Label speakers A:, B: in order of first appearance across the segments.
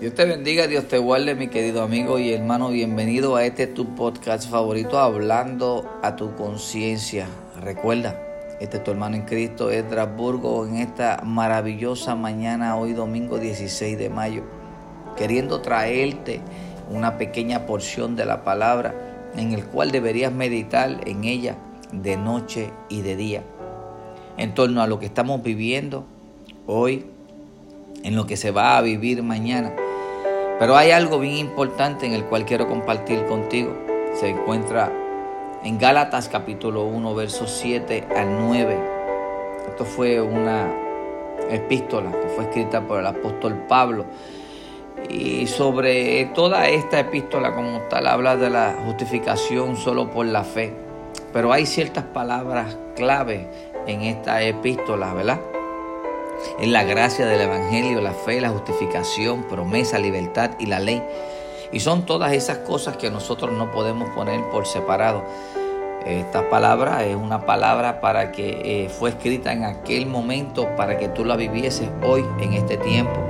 A: Dios te bendiga, Dios te guarde, mi querido amigo y hermano. Bienvenido a este tu podcast favorito, hablando a tu conciencia. Recuerda, este es tu hermano en Cristo, Estrasburgo, en esta maravillosa mañana, hoy domingo 16 de mayo, queriendo traerte una pequeña porción de la palabra en el cual deberías meditar en ella de noche y de día, en torno a lo que estamos viviendo hoy, en lo que se va a vivir mañana pero hay algo bien importante en el cual quiero compartir contigo. Se encuentra en Gálatas capítulo 1, versos 7 al 9. Esto fue una epístola que fue escrita por el apóstol Pablo. Y sobre toda esta epístola como tal habla de la justificación solo por la fe. Pero hay ciertas palabras clave en esta epístola, ¿verdad? Es la gracia del Evangelio, la fe, la justificación, promesa, libertad y la ley. Y son todas esas cosas que nosotros no podemos poner por separado. Esta palabra es una palabra para que eh, fue escrita en aquel momento para que tú la vivieses hoy en este tiempo.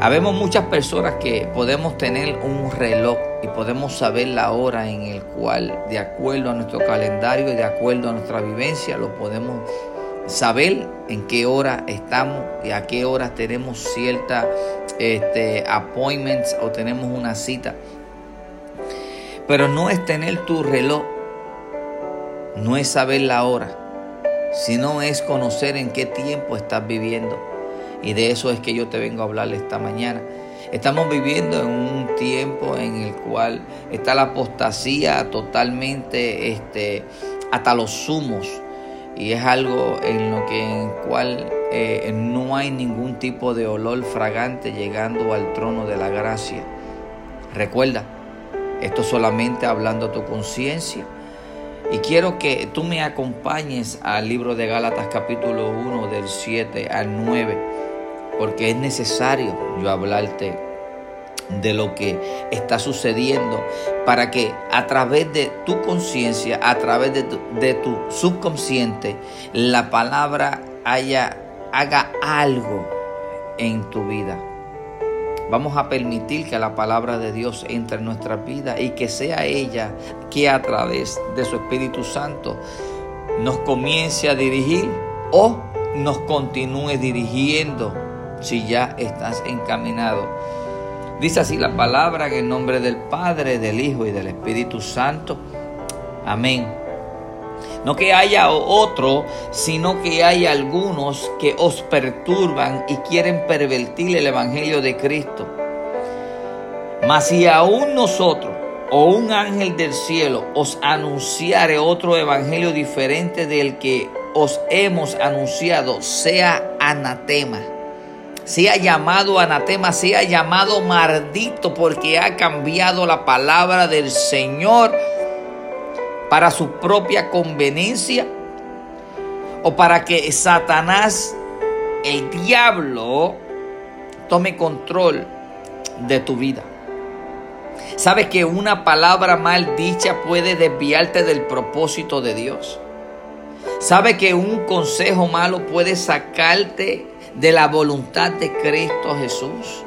A: Habemos muchas personas que podemos tener un reloj y podemos saber la hora en el cual, de acuerdo a nuestro calendario y de acuerdo a nuestra vivencia, lo podemos saber en qué hora estamos y a qué hora tenemos cierta este, appointments o tenemos una cita. Pero no es tener tu reloj, no es saber la hora, sino es conocer en qué tiempo estás viviendo. Y de eso es que yo te vengo a hablar esta mañana. Estamos viviendo en un tiempo en el cual está la apostasía totalmente este, hasta los sumos y es algo en lo que en cual eh, no hay ningún tipo de olor fragante llegando al trono de la gracia. Recuerda, esto solamente hablando a tu conciencia. Y quiero que tú me acompañes al libro de Gálatas capítulo 1 del 7 al 9, porque es necesario yo hablarte de lo que está sucediendo para que a través de tu conciencia, a través de tu, subconsciente, la palabra haya, haga algo en tu vida. Vamos a permitir que la palabra de Dios entre en nuestra vida y que sea ella que a través de su Espíritu Santo nos comience a dirigir o nos continúe dirigiendo si ya estás encaminado Dice así la palabra en el nombre del Padre, del Hijo y del Espíritu Santo. Amén. No que haya otro, sino que hay algunos que os perturban y quieren pervertir el Evangelio de Cristo. Mas si aún nosotros o un ángel del cielo os anunciare otro evangelio diferente del que os hemos anunciado, sea anatema sea llamado anatema, sea llamado maldito porque ha cambiado la palabra del Señor para su propia conveniencia o para que Satanás, el diablo, tome control de tu vida. ¿Sabes que una palabra mal dicha puede desviarte del propósito de Dios? ¿Sabe que un consejo malo puede sacarte de la voluntad de Cristo Jesús.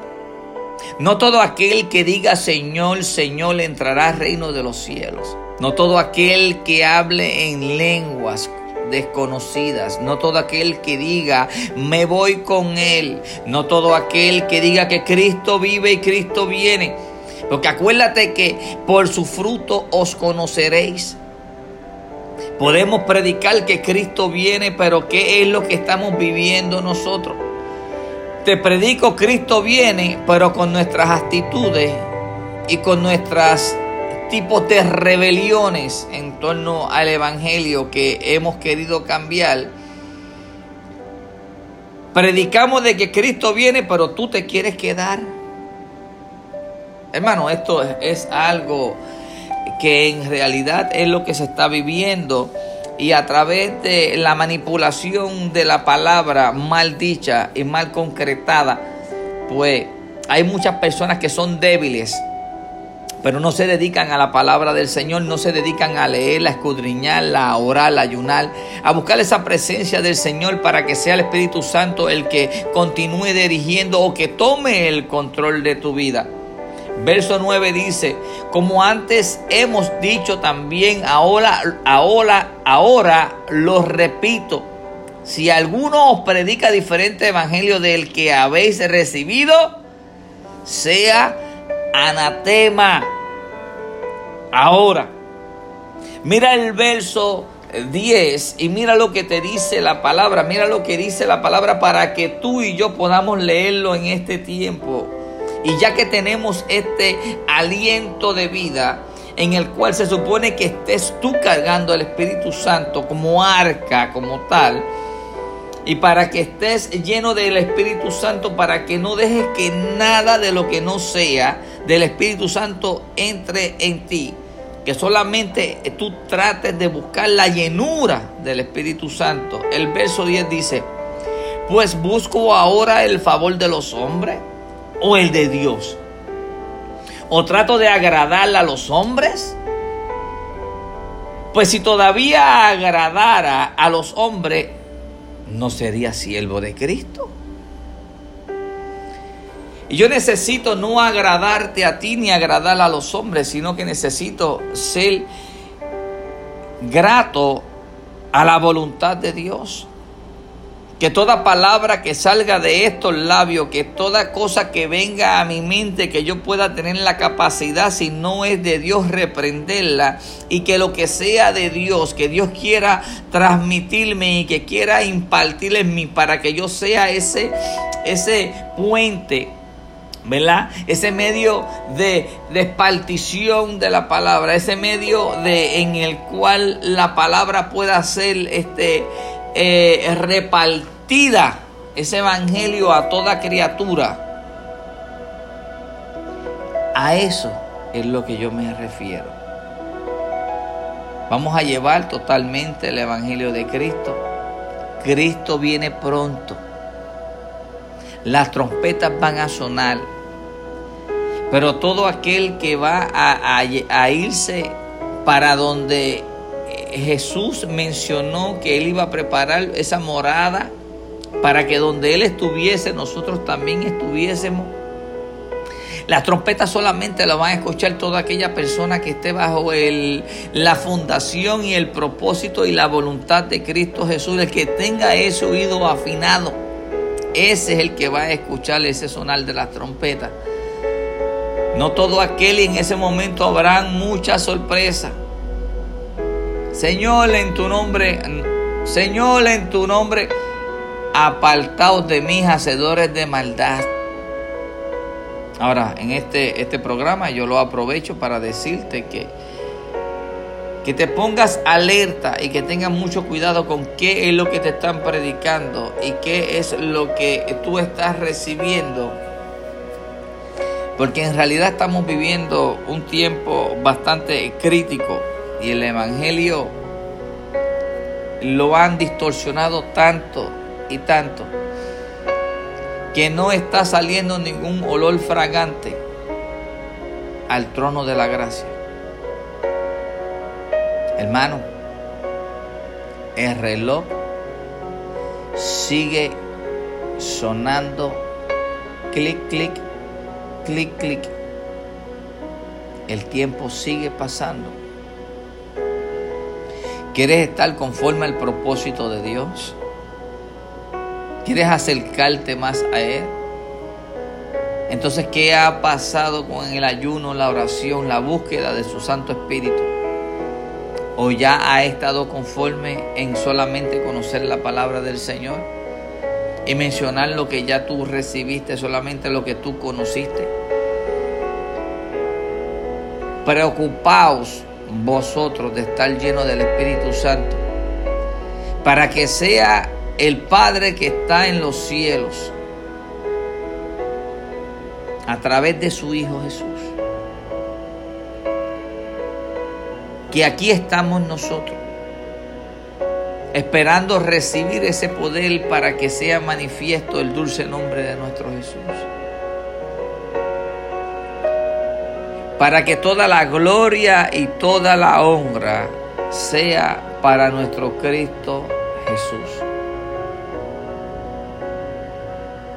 A: No todo aquel que diga Señor, Señor entrará al reino de los cielos. No todo aquel que hable en lenguas desconocidas. No todo aquel que diga me voy con Él. No todo aquel que diga que Cristo vive y Cristo viene. Porque acuérdate que por su fruto os conoceréis. Podemos predicar que Cristo viene, pero ¿qué es lo que estamos viviendo nosotros? Te predico Cristo viene, pero con nuestras actitudes y con nuestros tipos de rebeliones en torno al Evangelio que hemos querido cambiar. Predicamos de que Cristo viene, pero tú te quieres quedar. Hermano, esto es algo que en realidad es lo que se está viviendo y a través de la manipulación de la palabra mal dicha y mal concretada, pues hay muchas personas que son débiles pero no se dedican a la palabra del Señor, no se dedican a leerla, a escudriñarla, a orar, a ayunar, a buscar esa presencia del Señor para que sea el Espíritu Santo el que continúe dirigiendo o que tome el control de tu vida. Verso 9 dice, como antes hemos dicho también, ahora, ahora, ahora lo repito. Si alguno os predica diferente evangelio del que habéis recibido, sea anatema. Ahora, mira el verso 10 y mira lo que te dice la palabra, mira lo que dice la palabra para que tú y yo podamos leerlo en este tiempo. Y ya que tenemos este aliento de vida en el cual se supone que estés tú cargando el Espíritu Santo como arca, como tal, y para que estés lleno del Espíritu Santo, para que no dejes que nada de lo que no sea del Espíritu Santo entre en ti. Que solamente tú trates de buscar la llenura del Espíritu Santo. El verso 10 dice, pues busco ahora el favor de los hombres o el de Dios? ¿O trato de agradarle a los hombres? Pues si todavía agradara a los hombres, no sería siervo de Cristo. Y yo necesito no agradarte a ti ni agradar a los hombres, sino que necesito ser grato a la voluntad de Dios. Que toda palabra que salga de estos labios, que toda cosa que venga a mi mente, que yo pueda tener la capacidad, si no es de Dios, reprenderla. Y que lo que sea de Dios, que Dios quiera transmitirme y que quiera impartirle en mí para que yo sea ese, ese puente ¿verdad? Ese medio de despartición de la palabra, ese medio de en el cual la palabra pueda ser este eh, repartida ese evangelio a toda criatura. A eso es lo que yo me refiero. Vamos a llevar totalmente el evangelio de Cristo. Cristo viene pronto. Las trompetas van a sonar. Pero todo aquel que va a, a irse para donde Jesús mencionó que Él iba a preparar esa morada para que donde Él estuviese, nosotros también estuviésemos. Las trompetas solamente las van a escuchar toda aquella persona que esté bajo el, la fundación y el propósito y la voluntad de Cristo Jesús. El que tenga ese oído afinado, ese es el que va a escuchar ese sonar de las trompetas. No todo aquel y en ese momento habrán muchas sorpresas. Señor, en tu nombre, Señor, en tu nombre, apartaos de mis hacedores de maldad. Ahora, en este, este programa yo lo aprovecho para decirte que, que te pongas alerta y que tengas mucho cuidado con qué es lo que te están predicando y qué es lo que tú estás recibiendo. Porque en realidad estamos viviendo un tiempo bastante crítico y el Evangelio lo han distorsionado tanto y tanto que no está saliendo ningún olor fragante al trono de la gracia. Hermano, el reloj sigue sonando clic, clic, clic, clic. El tiempo sigue pasando. ¿Quieres estar conforme al propósito de Dios? ¿Quieres acercarte más a Él? Entonces, ¿qué ha pasado con el ayuno, la oración, la búsqueda de su Santo Espíritu? ¿O ya ha estado conforme en solamente conocer la palabra del Señor? Y mencionar lo que ya tú recibiste, solamente lo que tú conociste. Preocupaos vosotros de estar lleno del Espíritu Santo, para que sea el Padre que está en los cielos, a través de su Hijo Jesús, que aquí estamos nosotros, esperando recibir ese poder para que sea manifiesto el dulce nombre de nuestro Jesús. Para que toda la gloria y toda la honra sea para nuestro Cristo Jesús.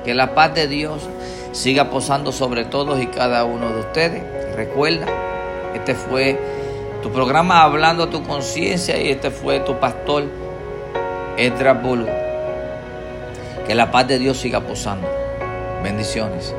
A: Que la paz de Dios siga posando sobre todos y cada uno de ustedes. Recuerda, este fue tu programa Hablando a tu conciencia y este fue tu pastor Edra. Que la paz de Dios siga posando. Bendiciones.